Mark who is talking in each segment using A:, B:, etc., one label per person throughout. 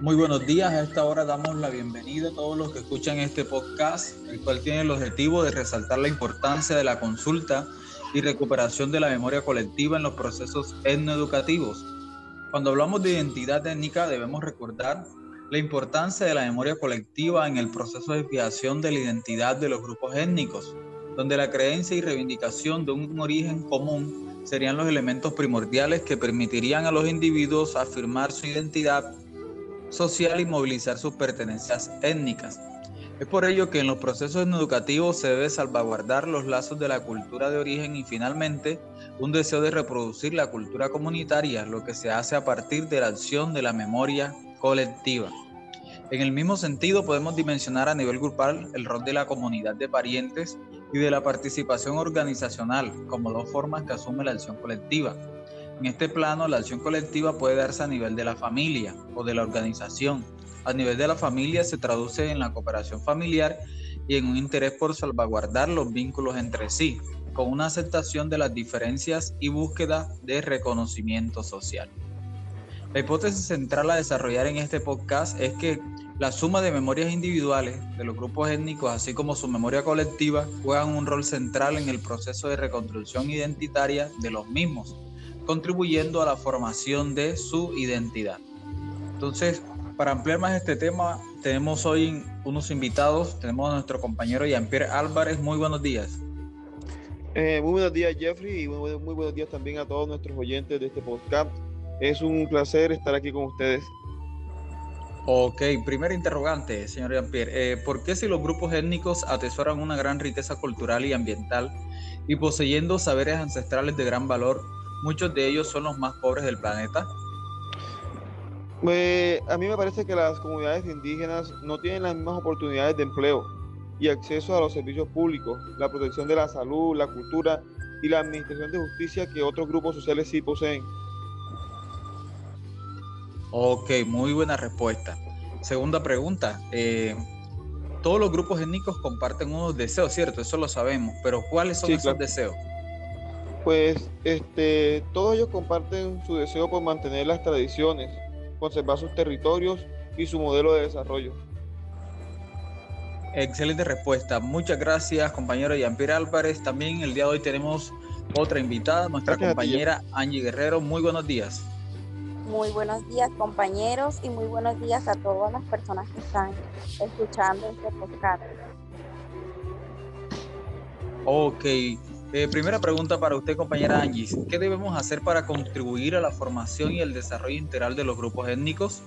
A: Muy buenos días. A esta hora damos la bienvenida a todos los que escuchan este podcast, el cual tiene el objetivo de resaltar la importancia de la consulta y recuperación de la memoria colectiva en los procesos etnoeducativos. Cuando hablamos de identidad étnica debemos recordar la importancia de la memoria colectiva en el proceso de fijación de la identidad de los grupos étnicos, donde la creencia y reivindicación de un origen común serían los elementos primordiales que permitirían a los individuos afirmar su identidad social y movilizar sus pertenencias étnicas. Es por ello que en los procesos educativos se debe salvaguardar los lazos de la cultura de origen y finalmente un deseo de reproducir la cultura comunitaria, lo que se hace a partir de la acción de la memoria colectiva. En el mismo sentido podemos dimensionar a nivel grupal el rol de la comunidad de parientes y de la participación organizacional como dos formas que asume la acción colectiva. En este plano, la acción colectiva puede darse a nivel de la familia o de la organización. A nivel de la familia se traduce en la cooperación familiar y en un interés por salvaguardar los vínculos entre sí, con una aceptación de las diferencias y búsqueda de reconocimiento social. La hipótesis central a desarrollar en este podcast es que la suma de memorias individuales de los grupos étnicos, así como su memoria colectiva, juegan un rol central en el proceso de reconstrucción identitaria de los mismos, contribuyendo a la formación de su identidad. Entonces, para ampliar más este tema, tenemos hoy unos invitados. Tenemos a nuestro compañero Jean-Pierre Álvarez. Muy buenos días.
B: Eh, muy buenos días, Jeffrey, y muy, buenos días también a todos nuestros oyentes de este podcast. Es un placer estar aquí con ustedes.
A: Ok, primer interrogante, señor Jean-Pierre. Eh, ¿Por qué si los grupos étnicos atesoran una gran riqueza cultural y ambiental y poseyendo saberes ancestrales de gran valor, muchos de ellos son los más pobres del planeta?
B: Pues, a mí me parece que las comunidades indígenas no tienen las mismas oportunidades de empleo y acceso a los servicios públicos, la protección de la salud, la cultura y la administración de justicia que otros grupos sociales sí poseen.
A: Ok, muy buena respuesta. Segunda pregunta. Eh, todos los grupos étnicos comparten unos deseos, ¿cierto? Eso lo sabemos, pero ¿cuáles son esos deseos?
B: Pues este, todos ellos comparten su deseo por mantener las tradiciones, conservar sus territorios y su modelo de desarrollo.
A: Excelente respuesta. Muchas gracias, compañero Jean-Pierre Álvarez. También el día de hoy tenemos otra invitada, nuestra compañera Angie Guerrero. Muy buenos días.
C: Muy buenos días, compañeros, y muy buenos días a todas las personas que están escuchando este podcast.
A: Ok, eh, primera pregunta para usted, compañera Angie. ¿Qué debemos hacer para contribuir a la formación y el desarrollo integral de los grupos étnicos?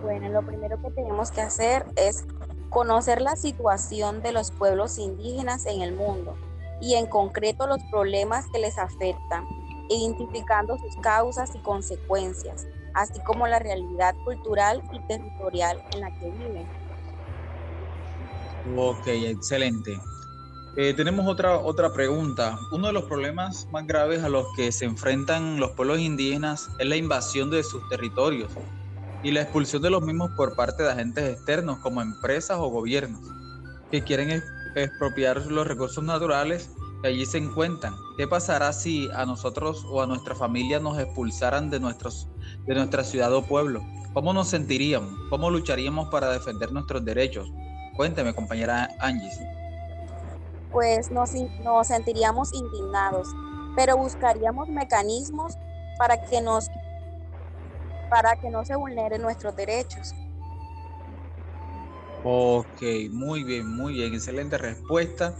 C: Bueno, lo primero que tenemos que hacer es conocer la situación de los pueblos indígenas en el mundo y en concreto los problemas que les afectan, identificando sus causas y consecuencias, así como la realidad cultural y territorial en la que viven.
A: Ok, excelente. Eh, tenemos otra, otra pregunta. Uno de los problemas más graves a los que se enfrentan los pueblos indígenas es la invasión de sus territorios y la expulsión de los mismos por parte de agentes externos como empresas o gobiernos que quieren expropiar los recursos naturales que allí se encuentran. ¿Qué pasará si a nosotros o a nuestra familia nos expulsaran de, nuestros, de nuestra ciudad o pueblo? ¿Cómo nos sentiríamos? ¿Cómo lucharíamos para defender nuestros derechos? Cuénteme, compañera Angie
C: pues nos, nos sentiríamos indignados, pero buscaríamos mecanismos para que nos para que no se vulneren nuestros derechos.
A: Ok, muy bien, muy bien, excelente respuesta.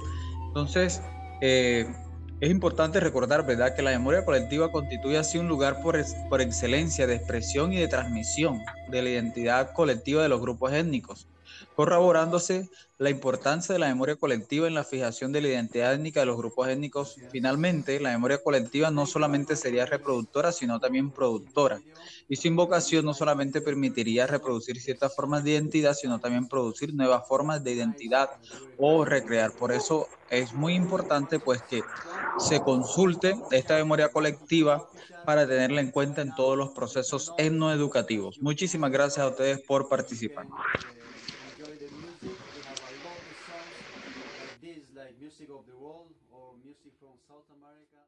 A: Entonces, eh, es importante recordar, ¿verdad?, que la memoria colectiva constituye así un lugar por, por excelencia de expresión y de transmisión de la identidad colectiva de los grupos étnicos corroborándose la importancia de la memoria colectiva en la fijación de la identidad étnica de los grupos étnicos. Finalmente, la memoria colectiva no solamente sería reproductora, sino también productora. Y su invocación no solamente permitiría reproducir ciertas formas de identidad, sino también producir nuevas formas de identidad o recrear. Por eso es muy importante pues que se consulte esta memoria colectiva para tenerla en cuenta en todos los procesos etnoeducativos. Muchísimas gracias a ustedes por participar. Music of the world or music from South America.